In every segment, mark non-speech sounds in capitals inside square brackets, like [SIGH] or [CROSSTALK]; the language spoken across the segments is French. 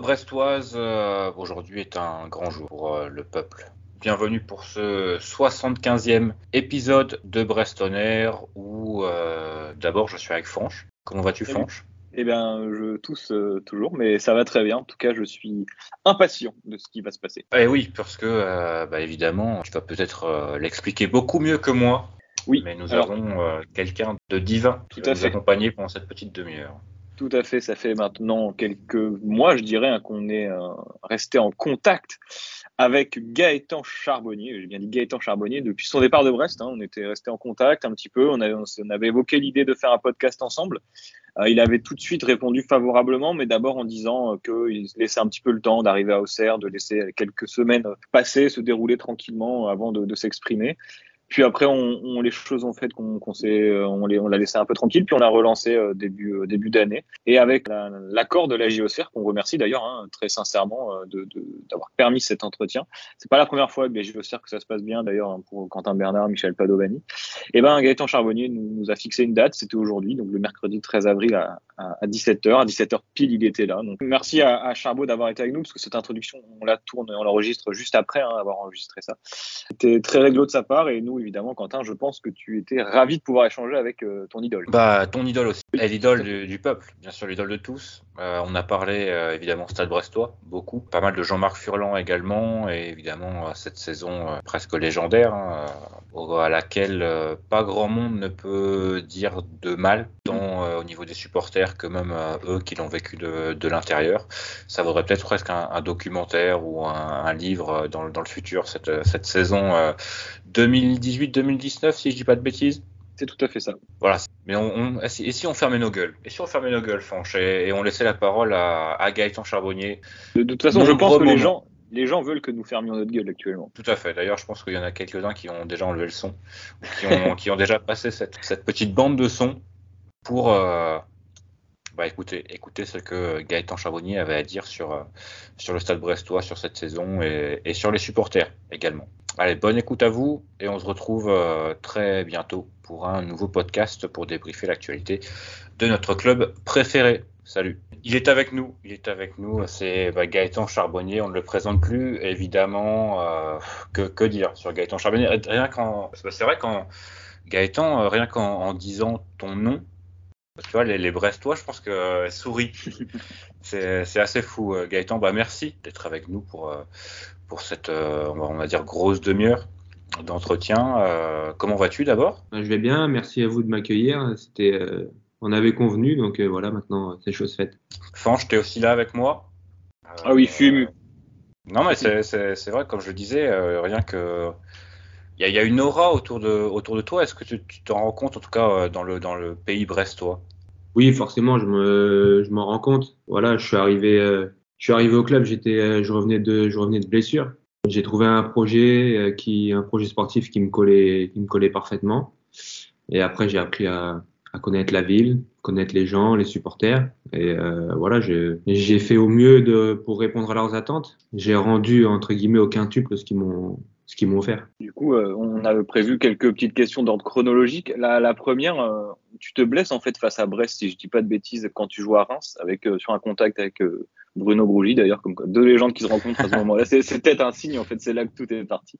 Brestois, Brestoise, euh, aujourd'hui est un grand jour pour euh, le peuple. Bienvenue pour ce 75e épisode de Brestonner où euh, d'abord je suis avec Franche. Comment vas-tu Franche? Eh bien, je tousse toujours, mais ça va très bien. En tout cas, je suis impatient de ce qui va se passer. Eh oui, parce que bah, évidemment, tu vas peut-être l'expliquer beaucoup mieux que moi. Oui. Mais nous avons quelqu'un de divin qui va nous accompagner pendant cette petite demi-heure. Tout à fait, ça fait maintenant quelques mois, je dirais, hein, qu'on est euh, resté en contact avec Gaëtan Charbonnier. J'ai bien dit Gaëtan Charbonnier depuis son départ de Brest. Hein, on était resté en contact un petit peu. On avait, évoqué l'idée de faire un podcast ensemble. Euh, il avait tout de suite répondu favorablement, mais d'abord en disant qu'il laissait un petit peu le temps d'arriver à Auxerre, de laisser quelques semaines passer, se dérouler tranquillement avant de s'exprimer. Puis après, on, les choses ont fait qu'on euh, on, on l'a laissé un peu tranquille, puis on l'a relancé euh, début euh, début d'année. Et avec l'accord de la JOCR, qu'on remercie d'ailleurs hein, très sincèrement de, d'avoir permis cet entretien. C'est pas la première fois avec la JOCR que ça se passe bien d'ailleurs hein, pour Quentin Bernard, Michel Padovani. Et eh ben Gaëtan Charbonnier nous, a fixé une date, c'était aujourd'hui, donc le mercredi 13 avril à, à, 17h. À 17h pile, il était là. Donc merci à, à Charbot d'avoir été avec nous, parce que cette introduction, on la tourne et on l'enregistre juste après hein, avoir enregistré ça. C'était très réglo de sa part et nous évidemment, Quentin, je pense que tu étais ravi de pouvoir échanger avec euh, ton idole. Bah, ton idole aussi. Et l'idole du, peuple, bien sûr, l'idole de tous. Euh, on a parlé euh, évidemment Stade Brestois, beaucoup. Pas mal de Jean-Marc Furlan également, et évidemment cette saison presque légendaire, hein, à laquelle pas grand monde ne peut dire de mal, tant au niveau des supporters que même eux qui l'ont vécu de, l'intérieur. Ça vaudrait peut-être presque un, documentaire ou un, livre dans, le futur, cette, cette saison 2018-2019, si je dis pas de bêtises. C'est tout à fait ça. Voilà. Mais on, et si on fermait nos gueules? Et si on fermait nos gueules, Franche, et, on laissait la parole à, à Gaëtan Charbonnier De, toute façon, je pense que les gens, les gens veulent que nous fermions notre gueule actuellement. Tout à fait. D'ailleurs, je pense qu'il y en a quelques-uns qui ont déjà enlevé le son, qui ont, [LAUGHS] qui ont déjà passé cette, cette, petite bande de son pour, euh, bah, écoutez ce que Gaëtan Charbonnier avait à dire sur, euh, sur le stade brestois, sur cette saison et, et sur les supporters également. Allez, bonne écoute à vous et on se retrouve euh, très bientôt pour un nouveau podcast pour débriefer l'actualité de notre club préféré. Salut. Il est avec nous, il est avec nous, c'est bah, Gaëtan Charbonnier, on ne le présente plus, évidemment, euh, que, que, dire sur Gaëtan Charbonnier? Rien qu'en, c'est vrai qu'en Gaëtan, rien qu'en disant ton nom, tu vois, les, Brestois, je pense que sourit. [LAUGHS] c'est assez fou. Euh, Gaëtan, bah merci d'être avec nous pour, euh, pour cette, euh, on va dire, grosse demi-heure d'entretien. comment vas-tu d'abord? Bah, Je vais bien, merci à vous de m'accueillir. C'était, on avait convenu, donc voilà, maintenant c'est chose faite. Fange, es aussi là avec moi? Ah oui, fume. Non, mais c'est vrai, comme je le disais, rien que il y, a une aura autour de, autour de toi. Est-ce que tu te rends compte, en tout cas, euh, dans le, dans le pays brestois? Oui, forcément, je me, je m'en rends compte. Voilà, je suis arrivé, euh, je suis arrivé au club, j'étais, euh, je revenais de, je revenais de blessure. J'ai trouvé un projet qui, un projet sportif qui me collait, qui me collait parfaitement. Et après, j'ai appris à, à connaître la ville, connaître les gens, les supporters. Et euh, voilà, j'ai fait au mieux de, pour répondre à leurs attentes. J'ai rendu entre guillemets au quintuple ce qu'ils m'ont ce qu'ils m'ont offert. Du coup, euh, on avait prévu quelques petites questions d'ordre chronologique. La, la première, euh, tu te blesses en fait face à Brest, si je dis pas de bêtises, quand tu joues à Reims, avec euh, sur un contact avec Bruno Grougy d'ailleurs, comme deux légendes qui se rencontrent à ce [LAUGHS] moment-là. C'est peut-être un signe en fait, c'est là que tout est parti.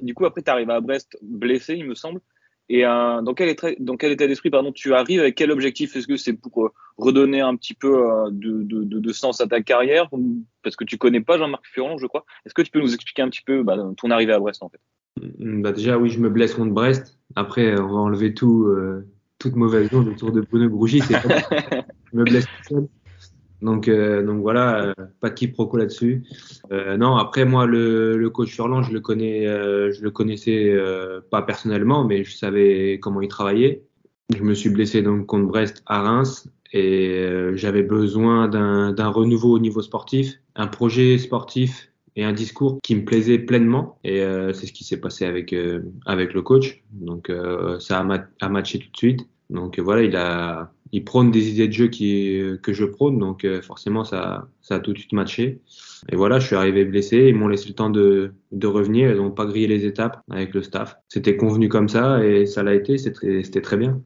du coup, après, tu arrives à Brest blessé, il me semble. Et euh, dans, quel état, dans quel état d'esprit pardon, tu arrives Avec quel objectif Est-ce que c'est pour euh, redonner un petit peu euh, de, de, de, sens à ta carrière? Parce que tu connais pas Jean-Marc Furlan, je crois. Est-ce que tu peux nous expliquer un petit peu bah, ton arrivée à Brest en fait? Mm, bah Déjà, oui, je me blesse contre Brest. Après, on va enlever tout, euh, toute mauvaise onde autour de Bruno Grougy. [LAUGHS] je me blesse tout seul. Donc, euh, donc voilà, euh, pas de quiproquo là-dessus. Euh, non, après moi, le, coach Furlan, je le je le connaissais pas personnellement, mais je savais comment il travaillait. Je me suis blessé donc contre Brest à Reims et j'avais besoin d'un renouveau au niveau sportif, un projet sportif et un discours qui me plaisait pleinement. Et c'est ce qui s'est passé avec avec le coach. Donc ça a matché tout de suite. Donc voilà, il il prône des idées de jeu qui, que je prône, donc euh, forcément ça, ça a tout de suite matché. Et voilà, je suis arrivé blessé, ils m'ont laissé le temps de, de revenir, ils n'ont pas grillé les étapes avec le staff. C'était convenu comme ça et ça l'a été, c'était très bien.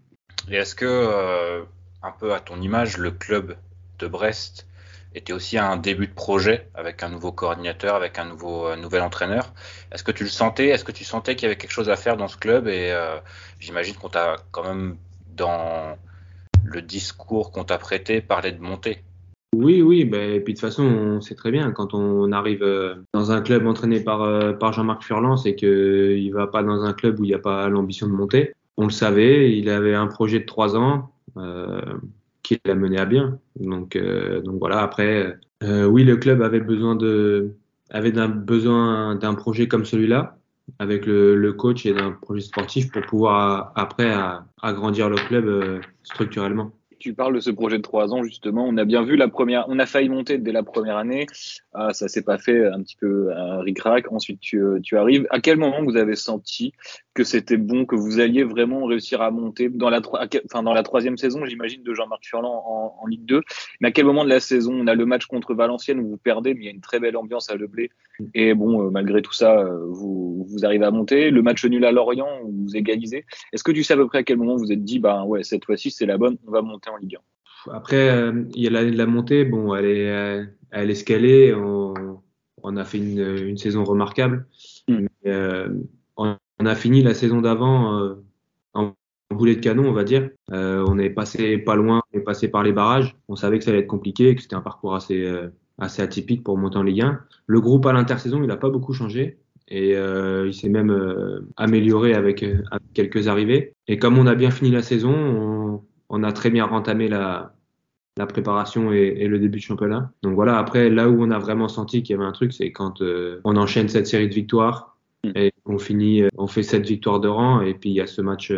Et est-ce que, euh, un peu à ton image, le club de Brest était aussi un début de projet avec un nouveau coordinateur, avec un nouveau nouvel entraîneur? Est-ce que tu le sentais? Est-ce que tu sentais qu'il y avait quelque chose à faire dans ce club? Et j'imagine qu'on t'a quand même dans le discours qu'on t'a prêté parlé de monter. Oui, oui, et puis de toute façon, on sait très bien, quand on arrive euh, dans un club entraîné par, euh, par Jean-Marc Furlan, c'est qu'il va pas dans un club où il n'y a pas l'ambition de monter. On le savait, il avait un projet de trois ans euh, qu'il a mené à bien. Donc, euh, donc voilà, après, oui, le club avait besoin d'un besoin d'un projet comme celui-là, avec le, le coach et d'un projet sportif pour pouvoir après agrandir le club structurellement tu parles de ce projet de trois ans justement. On a bien vu la première, on a failli monter dès la première année. Ah, ça s'est pas fait un petit peu un ric-rac. Ensuite, tu, tu, arrives. À quel moment vous avez senti que c'était bon, que vous alliez vraiment réussir à monter dans la, enfin, dans la troisième saison, j'imagine, de Jean-Marc Furlan en, Ligue 2. Mais à quel moment de la saison On a le match contre Valenciennes où vous perdez, mais il y a une très belle ambiance à Le Blé. Et bon, euh, malgré tout ça, euh, vous, vous arrivez à monter. Le match nul à Lorient où vous égalisez. Est-ce que tu sais à peu près à quel moment vous vous êtes dit, bah ouais, cette fois-ci c'est la bonne, on va monter? En Ligue 1 Après, euh, il y a l'année de la montée. Bon, elle est, elle est escalée. On, on a fait une, une saison remarquable. Mm. on, on, a fini la saison d'avant en boulet de canon, on va dire. Euh, on est passé pas loin, on est passé par les barrages. On savait que ça allait être compliqué, que c'était un parcours assez, euh, assez atypique pour monter en Ligue 1. Le groupe à l'intersaison, il n'a pas beaucoup changé et euh, il s'est même euh, amélioré avec, avec, quelques arrivées. Et comme on a bien fini la saison, on, on a très bien entamé la, la préparation et, et, le début de championnat. Donc voilà, après, là où on a vraiment senti qu'il y avait un truc, c'est quand on enchaîne cette série de victoires mm. et on finit, on fait sept victoires de rang et puis il y a ce match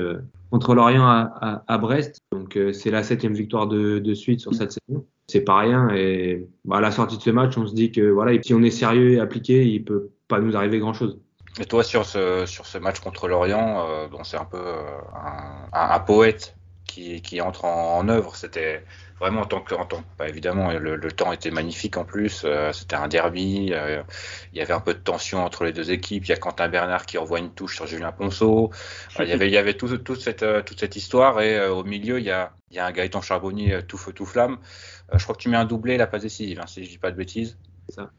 contre l'Orient à, à, à, Brest. Donc euh, c'est la septième victoire de, de, suite sur cette saison. C'est pas rien. Et bah, à la sortie de ce match, on se dit que voilà, si on est sérieux et appliqué, il peut pas nous arriver grand chose. Et toi sur ce sur ce match contre l'Orient, euh, dont c'est un peu euh, un, un, poète qui, qui entre en, en œuvre, c'était vraiment en tant que, en tant, bah, évidemment, le, le, temps était magnifique en plus. Euh, c'était un derby. Euh, il y avait un peu de tension entre les deux équipes. Il y a Quentin Bernard qui envoie une touche sur Julien Ponceau. Euh, il y avait, il y avait tout, toute cette, toute cette histoire et au milieu il y a, il y a un Gaëtan Charbonnier tout feu tout flamme. je crois que tu mets un doublé, la passe décisive, hein, si je dis pas de bêtises. Ça.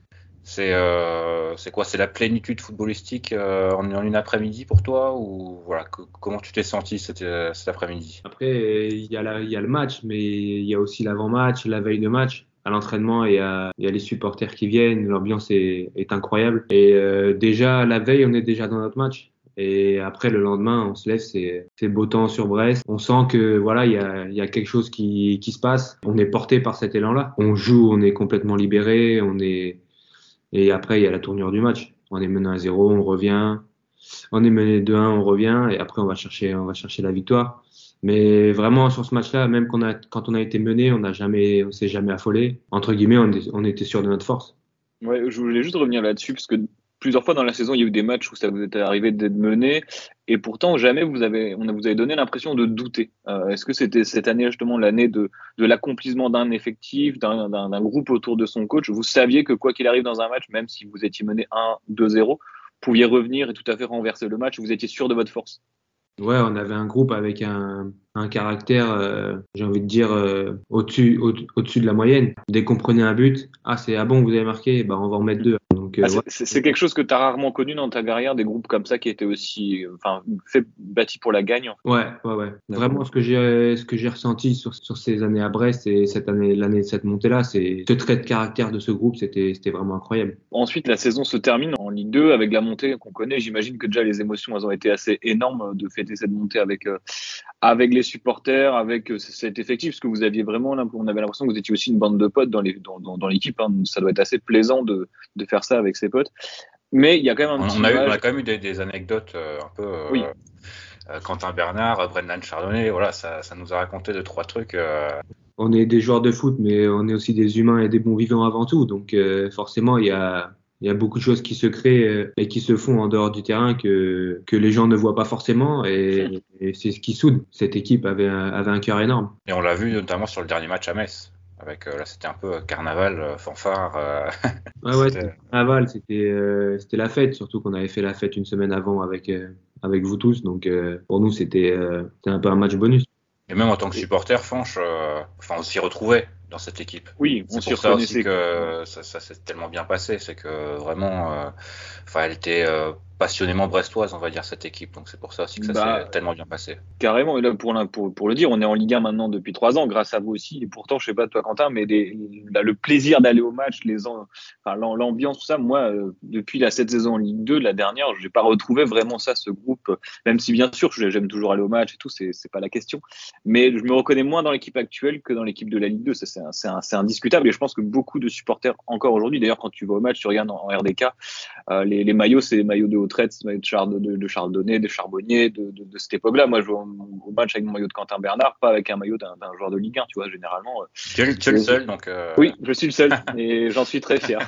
C'est euh, quoi? C'est la plénitude footballistique euh, en, une après-midi pour toi? Ou voilà comment tu t'es senti cet, euh, après-midi? Après il y, a le match, mais il y a aussi l'avant-match, la veille de match. À l'entraînement, il y a, les supporters qui viennent, l'ambiance est, incroyable. Et euh, déjà la veille, on est déjà dans notre match. Et après le lendemain, on se lève, c'est beau temps sur Brest. On sent que voilà, il y a, quelque chose qui se passe. On est porté par cet élan-là. On joue, on est complètement libéré, on est et après, il y a la tournure du match. On est mené à 0, on revient. On est mené 2-1, on revient. Et après, on va chercher, on va chercher la victoire. Mais vraiment, sur ce match-là, même quand on a, quand on a été mené, on n'a jamais, on s'est jamais affolé. Entre guillemets, on, on était sûr de notre force. Ouais, je voulais juste revenir là-dessus parce que plusieurs fois dans la saison, il y a eu des matchs où ça vous est arrivé d'être mené, et pourtant jamais vous avez, on vous avez donné l'impression de douter. Euh, Est-ce que c'était cette année justement l'année de, de l'accomplissement d'un effectif, d'un groupe autour de son coach? Vous saviez que quoi qu'il arrive dans un match, même si vous étiez mené 1-2-0, vous pouviez revenir et tout à fait renverser le match. Vous étiez sûr de votre force? Ouais, on avait un groupe avec un, un caractère, euh, j'ai envie de dire, euh, au-dessus au, au de la moyenne. Dès qu'on prenait un but, ah c'est ah bon, vous avez marqué, bah on va en mettre deux. Donc, euh, ah, c'est quelque chose que tu as rarement connu dans ta carrière, des groupes comme ça qui étaient aussi, enfin, fait bâtis pour la gagne. Ouais, ouais, ouais. Vraiment, ce que j'ai, ce que j'ai ressenti sur, sur ces années à Brest et cette année, l'année de cette montée-là, c'est ce trait de caractère de ce groupe, c'était, c'était vraiment incroyable. Ensuite, la saison se termine en Ligue 2 avec la montée qu'on connaît. J'imagine que déjà les émotions, elles ont été assez énormes de fêter cette montée avec, avec les supporters, avec cet effectif, parce que vous aviez vraiment, on avait l'impression que vous étiez aussi une bande de potes dans l'équipe. Dans, dans, hein. Ça doit être assez plaisant de, de faire ça avec ses potes. Mais il y a quand même un on, on, a, eu, on a quand même eu des, des anecdotes euh, un peu. Euh, oui. Euh, Quentin Bernard, Brendan Chardonnay, voilà, ça, ça, nous a raconté deux trois trucs. Euh. On est des joueurs de foot, mais on est aussi des humains et des bons vivants avant tout. Donc forcément, il y a il y a beaucoup de choses qui se créent et qui se font en dehors du terrain que, que les gens ne voient pas forcément et, et c'est ce qui soude. Cette équipe avait un, avait un cœur énorme. Et on l'a vu notamment sur le dernier match à Metz. Avec, euh, là, c'était un peu carnaval, euh, fanfare. Euh, ouais, [LAUGHS] ouais, c'était carnaval, c'était, c'était la fête, surtout qu'on avait fait la fête une semaine avant avec, avec vous tous. Donc, pour nous, c'était, c'était un peu un match bonus. Et même en tant que supporter, Fanche, enfin, on s'y retrouvait. Dans cette équipe. Oui, on s'y reconnaissait. que ça, ça s'est tellement bien passé, c'est que vraiment, enfin, elle était passionnément brestoise, on va dire, cette équipe. Donc c'est pour ça aussi que ça bah, s'est tellement bien passé. Carrément, et là, pour, pour, pour, le dire, on est en Ligue 1 maintenant depuis trois ans, grâce à vous aussi. Et pourtant, je sais pas toi, Quentin, mais le plaisir d'aller au match, les enfin, l'ambiance, tout ça, moi, euh, depuis la cette saison en Ligue 2, la dernière, j'ai pas retrouvé vraiment ça, ce groupe. Même si bien sûr, j'aime toujours aller au match et tout, c'est pas la question. Mais je me reconnais moins dans l'équipe actuelle que dans l'équipe de la Ligue 2. C'est indiscutable. Et je pense que beaucoup de supporters, encore aujourd'hui, d'ailleurs, quand tu vas au match, tu regardes en, RDK, euh, les, les, maillots, c'est les maillots de haute traite, de, Char, de, de, Chardonnay, de Charbonnier, de, de, de cette époque-là. Moi, je joue au match avec mon maillot de Quentin Bernard, pas avec un maillot d'un joueur de Ligue 1, tu vois, généralement. Euh, tu es, le seul, donc. Euh... Oui, je suis le seul, [LAUGHS] et j'en suis très fier.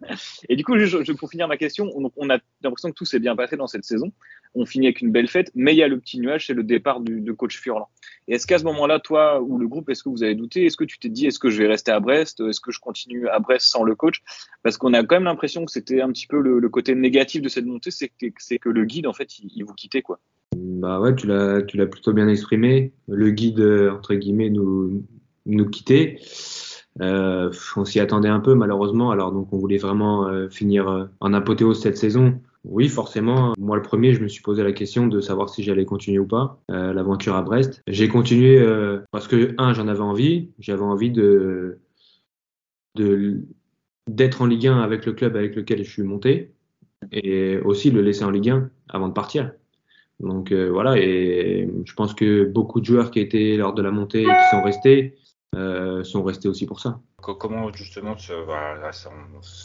[LAUGHS] et du coup, je, je, pour finir ma question, on, on a l'impression que tout s'est bien passé dans cette saison. On finit avec une belle fête, mais il y a le petit nuage, c'est le départ du, de coach Furlan. Et est-ce qu'à ce, moment-là, toi ou le groupe, est-ce que vous avez douté? Est-ce que tu t'es dit, est-ce que je vais rester à Brest? Est-ce que je continue à Brest sans le coach? Parce qu'on a quand même l'impression que c'était un petit peu le, côté négatif de cette montée, c'est que, le guide, en fait, il, vous quittait, quoi. Bah ouais, tu l'as, plutôt bien exprimé. Le guide, entre guillemets, nous, nous quittait. Euh, on s'y attendait un peu, malheureusement. Alors, donc, on voulait vraiment euh, finir euh, en apothéose cette saison. Oui, forcément. Moi, le premier, je me suis posé la question de savoir si j'allais continuer ou pas euh, l'aventure à Brest. J'ai continué euh, parce que, un, j'en avais envie. J'avais envie de, d'être en Ligue 1 avec le club avec lequel je suis monté et aussi le laisser en Ligue 1 avant de partir. Donc euh, voilà, et je pense que beaucoup de joueurs qui étaient lors de la montée et qui sont restés euh, sont restés aussi pour ça. Comment justement, c'est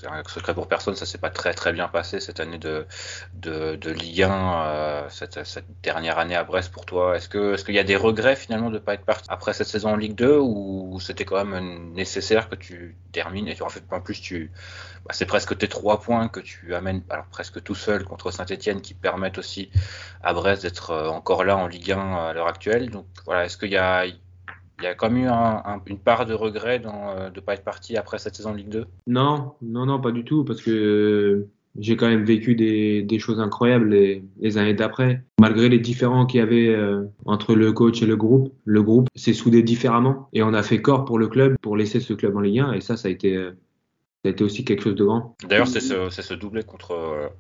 un secret pour personne, ça s'est pas très très bien passé cette année de, de, de Ligue 1, euh, cette, dernière année à Brest pour toi. Est-ce que est-ce qu'il y a des regrets finalement de ne pas être parti après cette saison en Ligue 2 ou c'était quand même nécessaire que tu termines et en fait en plus bah, c'est presque tes trois points que tu amènes alors presque tout seul contre Saint-Etienne qui permettent aussi à Brest d'être euh, encore là en Ligue 1 à l'heure actuelle. Donc voilà, est-ce qu'il y a il y a quand même eu un, une part de regret dans, euh, de ne pas être parti après cette saison de Ligue 2 Non, non, non, pas du tout, parce que euh, j'ai quand même vécu des, des choses incroyables les, les années d'après. Malgré les différends qu'il y avait euh, entre le coach et le groupe, le groupe s'est soudé différemment et on a fait corps pour le club, pour laisser ce club en Ligue 1 et ça, ça a été, ça a été aussi quelque chose de grand. D'ailleurs, c'est ce, ce doublé contre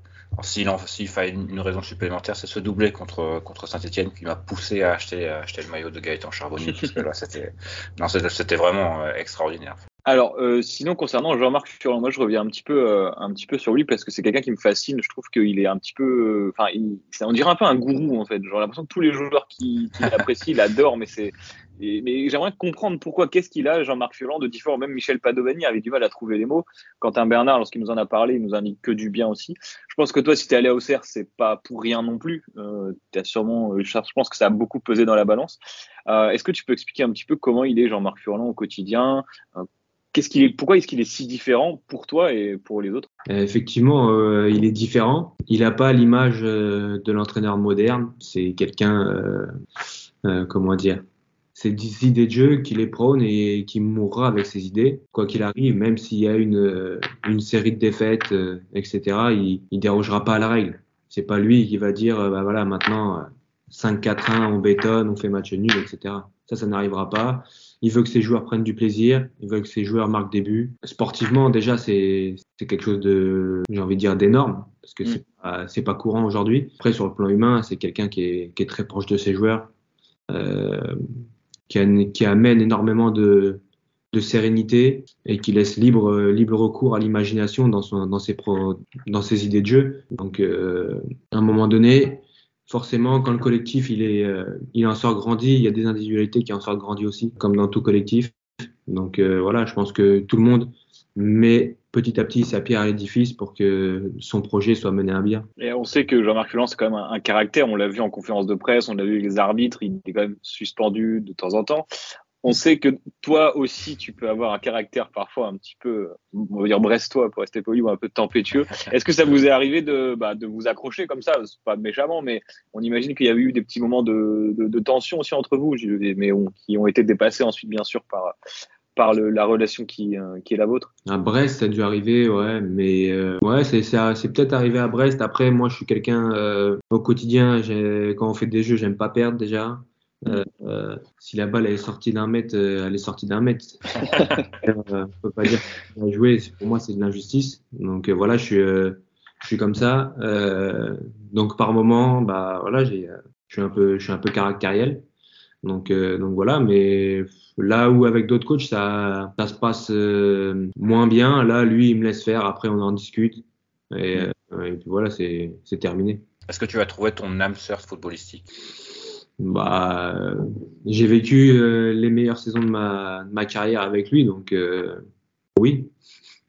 s'il fallait une, raison supplémentaire, c'est ce doublé contre, contre Saint-Etienne qui m'a poussé à acheter, acheter le maillot de Gaëtan Charbonnier. parce que là, c'était vraiment euh, extraordinaire. Alors, euh, sinon, concernant Jean-Marc Furlan, moi, je reviens un petit peu, euh, un petit peu sur lui parce que c'est quelqu'un qui me fascine. Je trouve qu'il est un petit peu, enfin, on dirait un peu un gourou en fait. J'ai l'impression que tous les joueurs qui, qui l'apprécient, il adore, mais c'est, mais j'aimerais comprendre pourquoi, qu'est-ce qu'il a, Jean-Marc Furlan, de différent. Même Michel Padovani avait du mal à trouver les mots. Quentin Bernard, lorsqu'il nous en a parlé, il nous indique que du bien aussi. Je pense que toi, si tu es allé à Auxerre, c'est pas pour rien non plus. Euh, as sûrement, euh, je pense que ça a beaucoup pesé dans la balance. Euh, est-ce que tu peux expliquer un petit peu comment il est, Jean-Marc Furlan, au quotidien? Euh, Pourquoi est-ce qu'il est si différent pour toi et pour les autres? Effectivement, euh, il est différent. Il n'a pas l'image de l'entraîneur moderne. C'est quelqu'un, comment dire, c'est des idées de jeu qu'il est prône et qui mourra avec ses idées, quoi qu'il arrive, même s'il y a une, euh, série de défaites, euh, etc. Il, il dérogera pas à la règle. C'est pas lui qui va dire, euh, bah voilà, maintenant 5-4-1, on bétonne, on fait match nul, etc. Ça, ça n'arrivera pas. Il veut que ses joueurs prennent du plaisir. Il veut que ses joueurs marquent des buts. Sportivement, déjà, c'est quelque chose de, j'ai envie de dire, d'énorme parce que mm. c'est pas, pas courant aujourd'hui. Après, sur le plan humain, c'est quelqu'un qui est, qui est très proche de ses joueurs. Euh, qui, qui amène énormément de, de sérénité et qui laisse libre, libre recours à l'imagination dans, son, dans, ses pro, dans ses idées de jeu. Donc, euh, à un moment donné, forcément, quand le collectif il, est, euh, il en sort grandi, il y a des individualités qui en sortent grandi aussi, comme dans tout collectif. Donc euh, voilà, je pense que tout le monde met petit à petit sa pierre à l'édifice pour que son projet soit mené à bien. Et on sait que Jean-Marc Fulan, c'est quand même un, un caractère. On l'a vu en conférence de presse, on l'a vu avec les arbitres, il est quand même suspendu de temps en temps. On sait que toi aussi, tu peux avoir un caractère parfois un petit peu, on va dire brestois pour rester poli ou un peu tempétueux. [LAUGHS] Est-ce que ça vous est arrivé de, bah, de vous accrocher comme ça? Pas méchamment, mais on imagine qu'il y a eu des petits moments de, de, de tension aussi entre vous, mais on, qui ont été dépassés ensuite, bien sûr, par, par le, la relation qui, euh, qui est la vôtre À Brest, ça a dû arriver, ouais, mais euh, ouais, c'est c'est peut-être arrivé à Brest. Après, moi, je suis quelqu'un euh, au quotidien, quand on fait des jeux, j'aime pas perdre déjà. Euh, euh, si la balle est sortie d'un mètre, euh, elle est sortie d'un mètre. [LAUGHS] euh, on peut pas dire qu'on a joué. Pour moi, c'est de l'injustice. Donc euh, voilà, je suis, euh, je suis comme ça. Euh, donc par moment, bah voilà, j'ai, euh, je suis un peu, je suis un peu caractériel. Donc euh, donc voilà, mais là où avec d'autres coachs ça, ça se passe euh, moins bien, là lui il me laisse faire. Après on en discute et, euh, et puis voilà, c'est c'est terminé. Est-ce que tu as trouvé ton âme sœur footballistique? Bah, euh, j'ai vécu euh, les meilleures saisons de ma, carrière avec lui, donc euh, oui.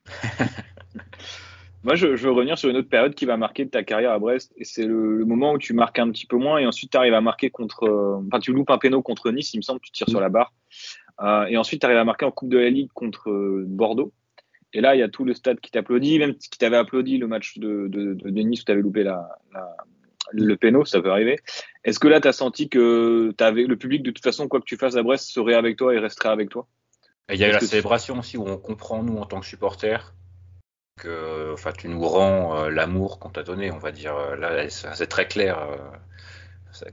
[LAUGHS] Moi, je, veux revenir sur une autre période qui va marquer ta carrière à Brest. Et c'est le, moment où tu marques un petit peu moins et ensuite tu arrives à marquer contre. Enfin, tu loupes un péno contre Nice, il me semble, tu tires sur la barre. Et ensuite, tu arrives à marquer en Coupe de la Ligue contre Bordeaux. Et là, il y a tout le stade qui t'applaudit, même qui t'avait applaudi le match de, Nice où tu avais loupé la, le péno, ça peut arriver. Est-ce que là, tu as senti que avais, le public, de toute façon, quoi que tu fasses à Brest, serait avec toi et resterait avec toi? Et il y a eu la célébration aussi où on comprend, nous, en tant que supporters, que enfin, tu nous rends euh, l'amour qu'on t'a donné, on va dire. Euh, Là, c'est très clair. euh,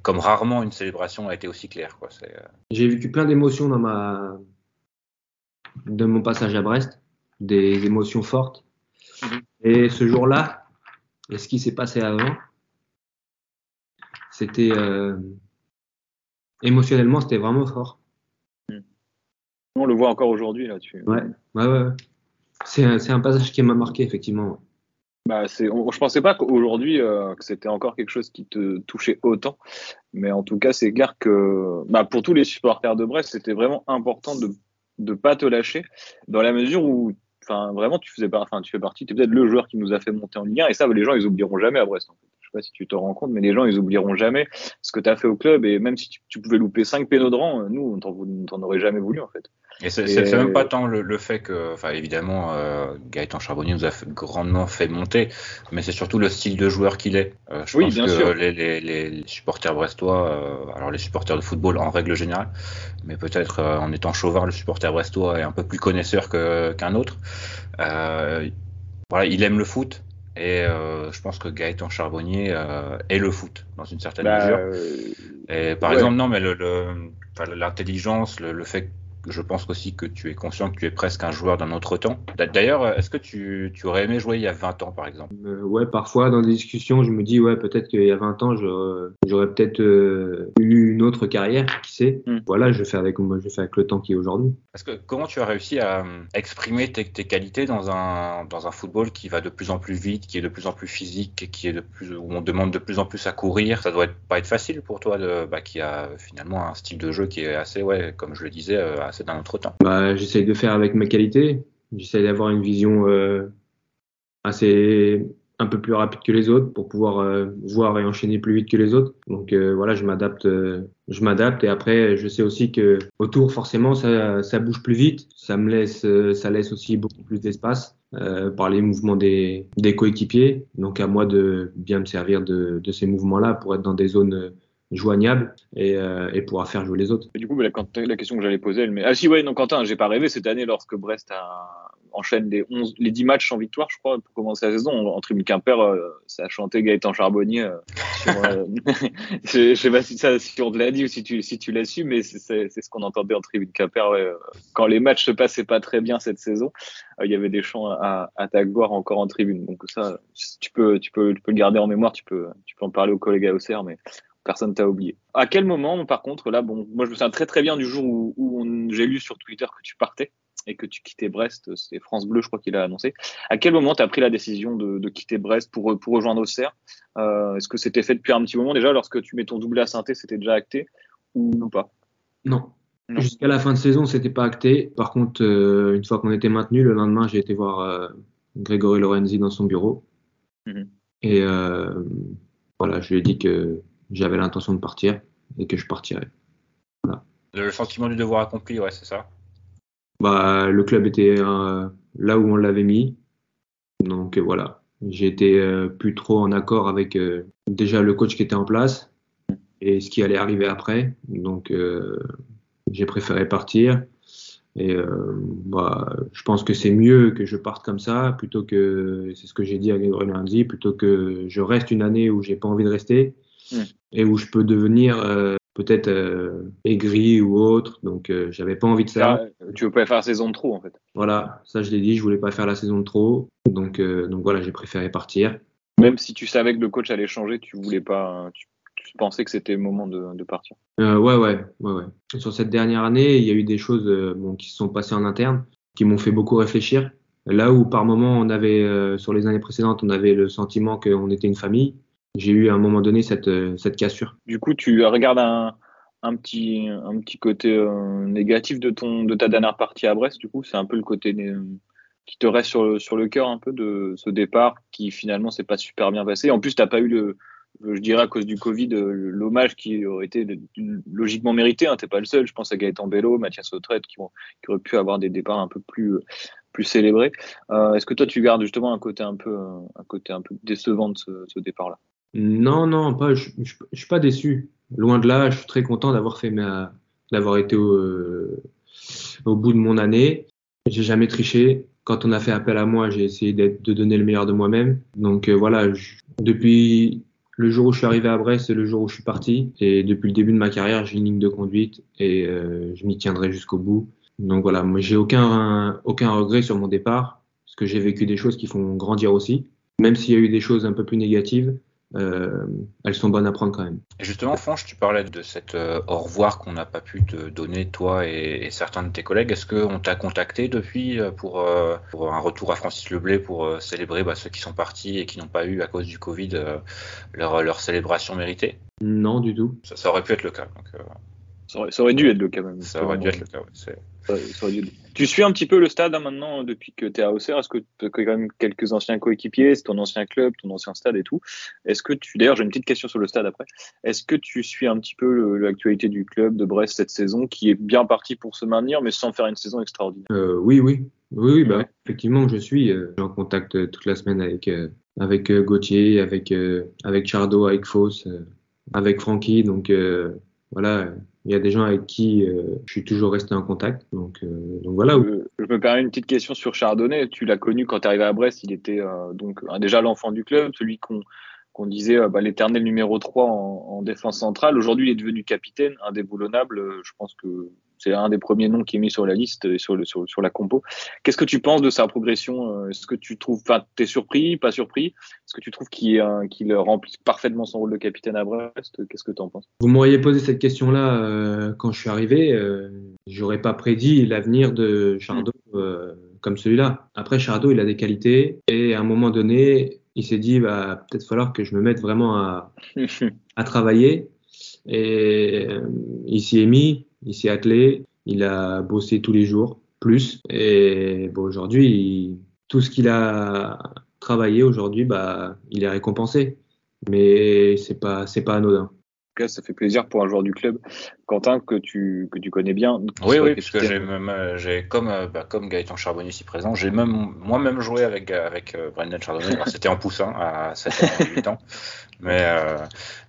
comme rarement une célébration a été aussi claire. Euh, J'ai vécu plein d'émotions dans ma de mon passage à Brest, des émotions fortes. Mhm. Et ce jour-là, et ce qui s'est passé avant, c'était euh, émotionnellement, c'était vraiment fort. On le voit encore aujourd'hui. là. Tu... Ouais, ouais, ouais. C'est un, passage qui m'a marqué effectivement. Bah, c'est, je pensais pas qu'aujourd'hui euh, que c'était encore quelque chose qui te touchait autant, mais en tout cas c'est clair que bah, pour tous les supporters de Brest c'était vraiment important de de pas te lâcher dans la mesure où enfin vraiment tu faisais pas enfin tu fais partie tu es peut-être le joueur qui nous a fait monter en Ligue 1 et ça les gens ils oublieront jamais à Brest en fait. Je sais pas si tu te rends compte mais les gens ils oublieront jamais ce que tu as fait au club et même si tu, tu pouvais louper 5 pénaux de rang, euh, nous on t'en, aurait jamais voulu en fait. Et c'est même pas tant le, le fait que, enfin évidemment, euh, Gaëtan Charbonnier nous a fait- grandement fait monter, mais c'est surtout le style de joueur qu'il est. Euh, je Oui, pense bien que sûr. les, les, les supporters brestois, euh, alors les supporters de football en règle générale, mais peut-être en étant chauvard, le supporter brestois est un peu plus connaisseur qu'un autre. Voilà, il aime le foot. Et euh, je pense que Gaëtan Charbonnier euh, est le foot dans une certaine Bah, mesure. euh, Et par Ouais. exemple, non, mais le, le- l'intelligence, le, le fait je pense aussi que tu es conscient que tu es presque un joueur d'un autre temps. D'a- D'ailleurs, est-ce que tu, tu aurais aimé jouer il y a 20 ans, par exemple? Euh, ouais, parfois dans des discussions, je me dis ouais, peut-être qu'il y a 20 ans, j'aurais peut-être euh, eu une autre carrière, qui sait? Hmm. Voilà, je fais avec moi, je fais avec le temps qui est aujourd'hui. Parce que comment tu as réussi à euh, exprimer tes, tes qualités dans un, dans un football qui va de plus en plus vite, qui est de plus en plus physique, qui est de plus, où on demande de plus en plus à courir? Ça doit être, pas être facile pour toi, de, bah, qui a finalement un style de jeu qui est assez, ouais, comme je le disais, euh, autre temps. Bah, j'essaye de faire avec mes qualités. J'essaye d'avoir une vision euh, assez un peu plus rapide que les autres pour pouvoir euh, voir et enchaîner plus vite que les autres. Donc euh, voilà, je m'adapte, je m'adapte et après je sais aussi que autour forcément ça, ça bouge plus vite, ça me laisse, ça laisse aussi beaucoup plus d'espace par les mouvements des, des coéquipiers. Donc à moi de bien me servir de, de ces mouvements-là pour être dans des zones joignables et, euh, faire jouer les autres. Du coup, la, la question que j'allais poser, elle met... Ah si, ouais, non, Quentin, j'ai pas rêvé cette année lorsque Brest a... enchaîne les, 11, les 10 matchs sans victoire, je crois, pour commencer la saison. En, en tribune Quimper, euh, ça a chanté Gaëtan Charbonnier. euh, euh, [LAUGHS] je, je sais pas si, ça, si on te l'a dit ou si tu, si tu l'as su, mais c'est- ce qu'on entendait en tribune Quimper. ouais, euh, quand les matchs se passaient pas très bien cette saison, euh, il y avait des chants à, à ta encore en tribune. Donc ça, tu peux, tu peux, tu peux le garder en mémoire, tu peux, tu peux en parler aux collègues à Auxerre, mais personne t'a oublié. À quel moment, par contre, là, bon, moi je me souviens très très bien du jour où, j'ai lu sur Twitter que tu partais et que tu quittais Brest, c'est France Bleu, je crois qu'il a annoncé. À quel moment tu as pris la décision de, de quitter Brest pour, pour rejoindre Auxerre? Euh, Est-ce que c'était fait depuis un petit moment déjà Lorsque tu mets ton doublé à synthé, c'était déjà acté ou pas? Non. Non. Jusqu'à la fin de saison, c'était pas acté. Par contre, euh, une fois qu'on était maintenu, le lendemain, j'ai été voir euh, Grégory Lorenzi dans son bureau. Mhm. Et voilà, je lui ai dit que j'avais l'intention de partir et que je partirais. Le sentiment du devoir accompli, ouais, c'est ça. Bah, le club était euh, là où on l'avait mis. Donc euh, voilà, été euh, plus trop en accord avec euh, déjà le coach qui était en place et ce qui allait arriver après. Donc j'ai préféré partir. Et euh, bah, je pense que c'est mieux que je parte comme ça plutôt que, c'est ce que j'ai dit à Grégory lundi, plutôt que je reste une année où j'ai pas envie de rester Et où je peux devenir euh, peut-être euh, aigri ou autre. Donc, euh, j'avais pas envie de ça. Ah, tu veux pas faire saison de trop, en fait. Voilà, ça je l'ai dit, je voulais pas faire la saison de trop. Donc, donc voilà, j'ai préféré partir. Même si tu savais que le coach allait changer, tu voulais pas, tu, tu pensais que c'était le moment de, de partir. Ouais, ouais, ouais, ouais. Sur cette dernière année, il y a eu des choses bon, qui se sont passées en interne, qui m'ont fait beaucoup réfléchir. Là où par moment on avait, euh, sur les années précédentes, on avait le sentiment qu'on était une famille, j'ai eu à un moment donné cette, euh, cette cassure. Du coup, tu regardes un, un petit, un petit côté euh, négatif de ton, de ta dernière partie à Brest. Du coup, c'est un peu le côté né- qui te reste sur le, sur le cœur un peu de ce départ qui finalement s'est pas super bien passé. En plus, t'as pas eu le, je dirais à cause du Covid, euh, l'hommage qui aurait été logiquement mérité. Hein. T'es pas le seul. Je pense à Gaëtan Bello, Mathias Autrette, qui, ont, qui auraient pu avoir des départs un peu plus, plus célébrés. Euh, Est-ce que toi, tu gardes justement un côté un peu, euh, un côté un peu décevant de ce départ-là? Non, non, pas, je, je, suis pas déçu. Loin de là, je suis très content d'avoir fait ma, d'avoir été au, euh, au bout de mon année. J'ai jamais triché. Quand on a fait appel à moi, j'ai essayé de donner le meilleur de moi-même. Donc euh, voilà, je- depuis le jour où je suis arrivé à Brest et le jour où je suis parti, et depuis le début de ma carrière, j'ai une ligne de conduite et euh, je m'y tiendrai jusqu'au bout. Donc voilà, moi j'ai aucun aucun regret sur mon départ parce que j'ai vécu des choses qui font grandir aussi. Même s'il y a eu des choses un peu plus négatives, euh, elles sont bonnes à prendre quand même. Justement, Franche, tu parlais de cet euh, au revoir qu'on n'a pas pu te donner, toi et, et certains de tes collègues. Est-ce qu'on t'a contacté depuis euh, pour, euh, pour un retour à Francis Leblé pour célébrer bah, ceux qui sont partis et qui n'ont pas eu, à cause du Covid, leur, leur célébration méritée? Non, du tout. ça, ça aurait pu être le cas. Donc, ça aurait, ça aurait dû être le cas même. ça aurait dû être le cas. ouais. Ça- ça aurait dû- Tu suis un petit peu le stade hein, maintenant depuis que tu es à Auxerre. Est-ce que tu as quand même quelques anciens coéquipiers, c'est ton ancien club, ton ancien stade et tout Est-ce que tu d'ailleurs j'ai une petite question sur le stade après. Est-ce que tu suis un petit peu l'actualité du club de Brest cette saison qui est bien parti pour se maintenir mais sans faire une saison extraordinaire? Euh, oui, oui, oui, oui, bah, Ouais. effectivement, je suis euh, en contact euh, toute la semaine avec euh, avec euh, Gauthier, avec euh, avec Chardo, avec Foss, euh, avec Francky. Donc euh, voilà, il y a des gens avec qui euh, je suis toujours resté en contact. Donc euh, voilà. je me permets une petite question sur Chardonnay. Tu l'as connu quand tu arrivé à Brest. Il était euh, donc déjà l'enfant du club, celui qu'on disait bah, l'éternel numéro 3 en, en défense centrale. Aujourd'hui, il est devenu capitaine, indéboulonnable. Je pense que c'est un des premiers noms qui est mis sur la liste et sur, le, sur, sur la compo. Qu'est-ce que tu penses de sa progression Euh, Est-ce que tu trouves, enfin, t'es surpris, pas surpris? Est-ce que tu trouves qu'il remplit parfaitement son rôle de capitaine à Brest? Qu'est-ce que tu en penses? Vous m'auriez posé cette question-là euh, quand je suis arrivé. Euh, J'aurais pas prédit l'avenir de Chardo euh, comme celui-là. Après, Chardo, il a des qualités et à un moment donné, il s'est dit, bah, peut-être falloir que je me mette vraiment à, [LAUGHS] à travailler. Et euh, il s'y est mis, il s'est attelé, il a bossé tous les jours, plus. Et bon, aujourd'hui, tout ce qu'il a travaillé aujourd'hui, bah, il est récompensé. Mais c'est pas, c'est pas anodin. En tout cas, ça fait plaisir pour un joueur du club, Quentin, que tu, que tu connais bien. Oui, oui, puisque capitaine. j'ai même, euh, j'ai comme, euh, bah, comme Gaëtan Charbonnier ici présent, j'ai même moi-même joué avec avec euh, Brendan Chardonnay. Alors, C'était en poussin à 7 ans, 8 ans, mais euh,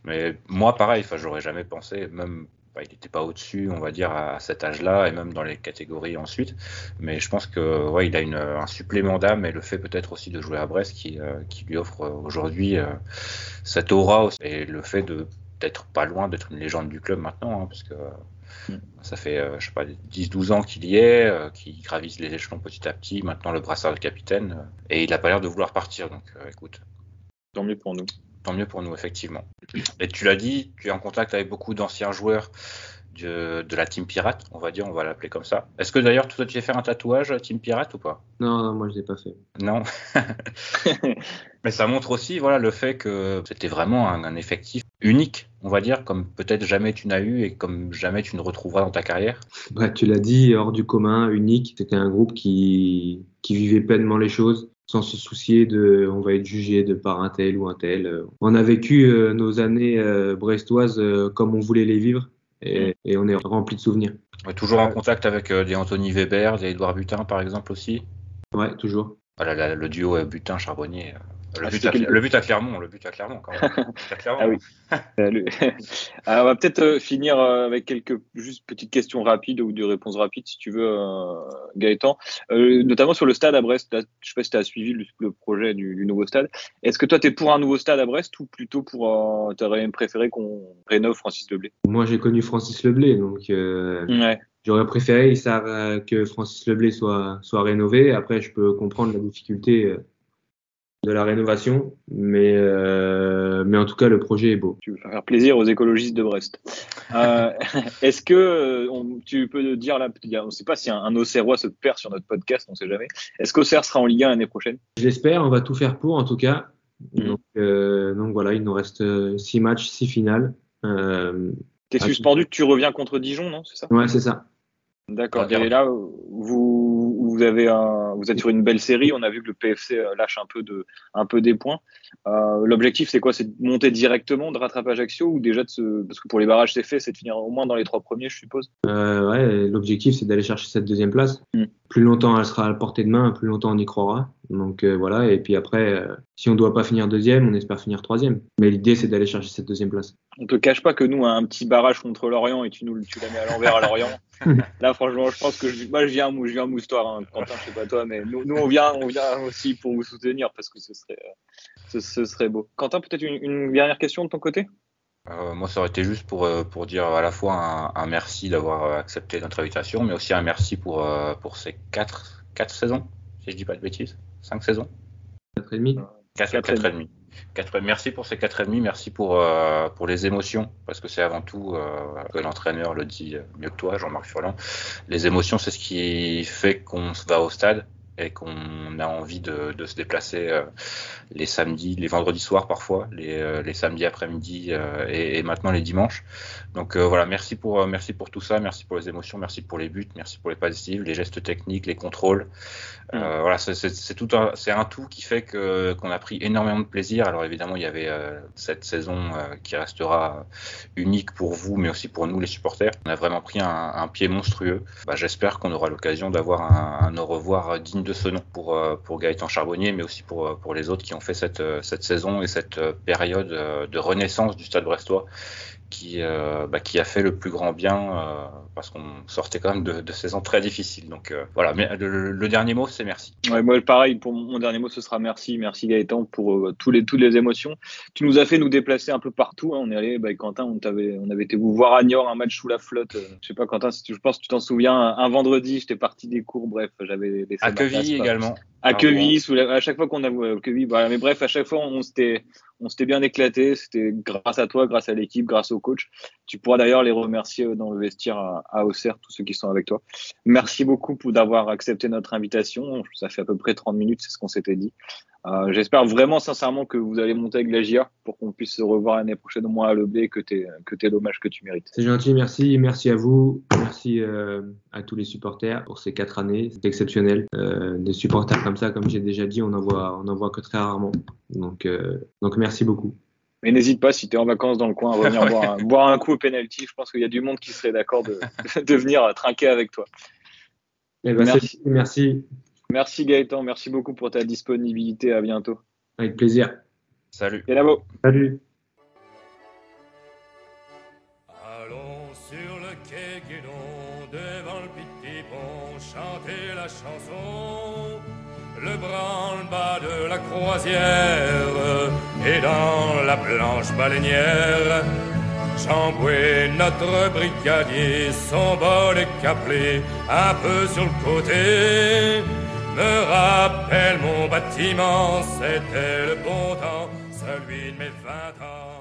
mais moi pareil, enfin j'aurais jamais pensé, même bah, il n'était pas au-dessus, on va dire à cet âge-là et même dans les catégories ensuite. Mais je pense que ouais, il a une, un supplément d'âme et le fait peut-être aussi de jouer à Brest qui euh, qui lui offre euh, aujourd'hui euh, cette aura aussi, et le fait de d'être pas loin d'être une légende du club maintenant, hein, parce que Mm. ça fait, je sais pas, 10-12 ans qu'il y est, qu'il gravisse les échelons petit à petit, maintenant le brassard de capitaine, et il a pas l'air de vouloir partir, donc écoute, Tant mieux pour nous. Tant mieux pour nous, effectivement. Et tu l'as dit, tu es en contact avec beaucoup d'anciens joueurs de, de la Team Pirate, on va dire, on va l'appeler comme ça. Est-ce que d'ailleurs, toi, tu as fait un tatouage Team Pirate ou pas? Non, non, moi je l'ai pas fait. Non. [LAUGHS] Mais ça montre aussi voilà, le fait que c'était vraiment un, un effectif unique, on va dire, comme peut-être jamais tu n'as eu et comme jamais tu ne retrouveras dans ta carrière. Bah, tu l'as dit, hors du commun, unique. C'était un groupe qui, qui vivait pleinement les choses sans se soucier de on va être jugé de par un tel ou un tel. On a vécu euh, nos années euh, brestoises euh, comme on voulait les vivre et, et on est rempli de souvenirs. Toujours en contact avec des Anthony Weber, des Edouard Butin, par exemple, aussi? Ouais, toujours. Voilà, la- le duo Butin-Charbonnier, Le, Ah, but, à, quelque- le but à Clermont, le but à Clermont quand même. [LAUGHS] À Clermont. Ah oui. [LAUGHS] Alors, [LAUGHS] on va peut-être euh, finir euh, avec quelques juste petites questions rapides ou des réponses rapides si tu veux, euh, Gaëtan. Euh, notamment sur le stade à Brest. Là, je sais pas si tu as suivi le, le projet du, du nouveau stade. Est-ce que toi, tu es pour un nouveau stade à Brest ou plutôt pour. Euh, tu aurais préféré qu'on rénove Francis Leblé Moi, j'ai connu Francis Leblé, donc euh, Ouais. j'aurais préféré ça, euh, que Francis Leblé soit, soit rénové. Après, je peux comprendre la difficulté euh, de la rénovation, mais, euh, mais en tout cas, le projet est beau. Tu veux faire plaisir aux écologistes de Brest. Euh, [LAUGHS] Est-ce que euh, on- tu peux dire là, on ne sait pas si un, un Auxerrois se perd sur notre podcast, on ne sait jamais. Est-ce qu'Auxerre sera en Ligue 1 l'année prochaine? J'espère, on va tout faire pour en tout cas. Mhm. Donc, euh, donc voilà, il nous reste euh, six matchs, six finales. T'es suspendu, tu reviens contre Dijon, non? C'est ça? Ouais, c'est ça. D'accord. Et là, vous, vous avez un, vous êtes sur une belle série. On a vu que le PFC lâche un peu de, un peu des points. Euh, L'objectif, c'est quoi? C'est de monter directement, de rattraper Ajaccio ou déjà de se, parce que pour les barrages, c'est fait, c'est de finir au moins dans les trois premiers, je suppose? Euh, ouais, l'objectif c'est d'aller chercher cette deuxième place. Mm. Plus longtemps elle sera à la portée de main, plus longtemps on y croira. Donc euh, voilà, et puis après, euh, si on doit pas finir deuxième, on espère finir troisième. Mais l'idée c'est d'aller chercher cette deuxième place. On te cache pas que nous, un petit barrage contre Lorient et tu nous, tu la mets à l'envers à Lorient. [LAUGHS] Là, franchement, je pense que je, moi, je viens, je viens moustoir, hein. Quentin, je sais pas toi, mais nous, nous, on vient, on vient aussi pour vous soutenir parce que ce serait, euh, ce, ce serait beau. Quentin, peut-être une, une dernière question de ton côté? Euh, moi, ça aurait été juste pour, euh, pour dire à la fois un, un merci d'avoir euh, accepté notre invitation, mais aussi un merci pour, euh, pour ces quatre, quatre saisons, si je dis pas de bêtises. Cinq saisons Quatre et demi. Quatre, Quatre quatre et et demi. Quatre- merci pour ces quatre et demi, merci pour, euh, pour les émotions, parce que c'est avant tout, euh, que l'entraîneur le dit mieux que toi, Jean-Marc Furlan, les émotions, c'est ce qui fait qu'on se va au stade et qu'on a envie de, de se déplacer euh, les samedis, les vendredis soirs parfois, les, euh, les samedis après-midi euh, et, et maintenant les dimanches. Donc voilà, merci pour, merci pour tout ça, merci pour les émotions, merci pour les buts, merci pour les passes décisives, les gestes techniques, les contrôles. Euh, voilà, c'est- tout un, c'est un tout qui fait que qu'on a pris énormément de plaisir. Alors évidemment, il y avait cette saison qui restera unique pour vous, mais aussi pour nous les supporters. On a vraiment pris un, un pied monstrueux. Bah, J'espère qu'on aura l'occasion d'avoir un, un au revoir digne de ce nom pour euh, pour Gaëtan Charbonnier, mais aussi pour euh, pour les autres qui ont fait cette euh, saison et cette période de renaissance du Stade Brestois qui, euh, bah, qui a fait le plus grand bien euh, parce qu'on sortait quand même de, de saisons très difficiles. Donc euh, voilà, mais le, le dernier mot, c'est merci. Ouais, moi, pareil, pour mon dernier mot, ce sera merci. Merci Gaëtan pour tous les, toutes les émotions. Tu nous as fait nous déplacer un peu partout. hein. On est allé, bah, Quentin, on, t'avait, on avait été vous voir à Niort, un match sous la flotte. Je sais pas, Quentin, si tu, je pense que tu t'en souviens, un, un vendredi, j'étais parti des cours. Bref, j'avais laissé À Quevilly également. À Quevilly, sous la- à chaque fois qu'on a ouais, Quevilly, voilà. Mais bref, à chaque fois, on s'était, on s'était bien éclaté. C'était grâce à toi, grâce à l'équipe, grâce au coach. Tu pourras d'ailleurs les remercier euh, dans le vestiaire à, à Auxerre, tous ceux qui sont avec toi. Merci beaucoup pour d'avoir accepté notre invitation. Ça fait à peu près 30 minutes, c'est ce qu'on s'était dit. Euh, J'espère vraiment sincèrement que vous allez monter avec la GIA pour qu'on puisse se revoir l'année prochaine au moins à l'Oblé, que tu que t'aies l'hommage que tu mérites. C'est gentil, merci, merci à vous, merci euh, à tous les supporters pour ces quatre années, c'est exceptionnel. Euh, des supporters comme ça, comme j'ai déjà dit, on en voit, on en voit que très rarement. Donc, donc merci beaucoup. Mais n'hésite pas, si tu es en vacances dans le coin, à revenir [LAUGHS] boire, un, boire un coup au penalty. Je pense qu'il y a du monde qui serait d'accord de, [LAUGHS] de venir trinquer avec toi. Eh ben, merci, Merci Gaëtan, merci beaucoup pour ta disponibilité. À bientôt. avec plaisir. Salut. Et là-bas. Salut. Allons sur le quai Guédon, devant le petit pont, chanter la chanson. Le branle-bas de la croisière et dans la planche baleinière. Chamboué, notre brigadier, son bol est caplé un peu sur le côté. Me rappelle mon bâtiment, c'était le bon temps, celui de mes vingt ans.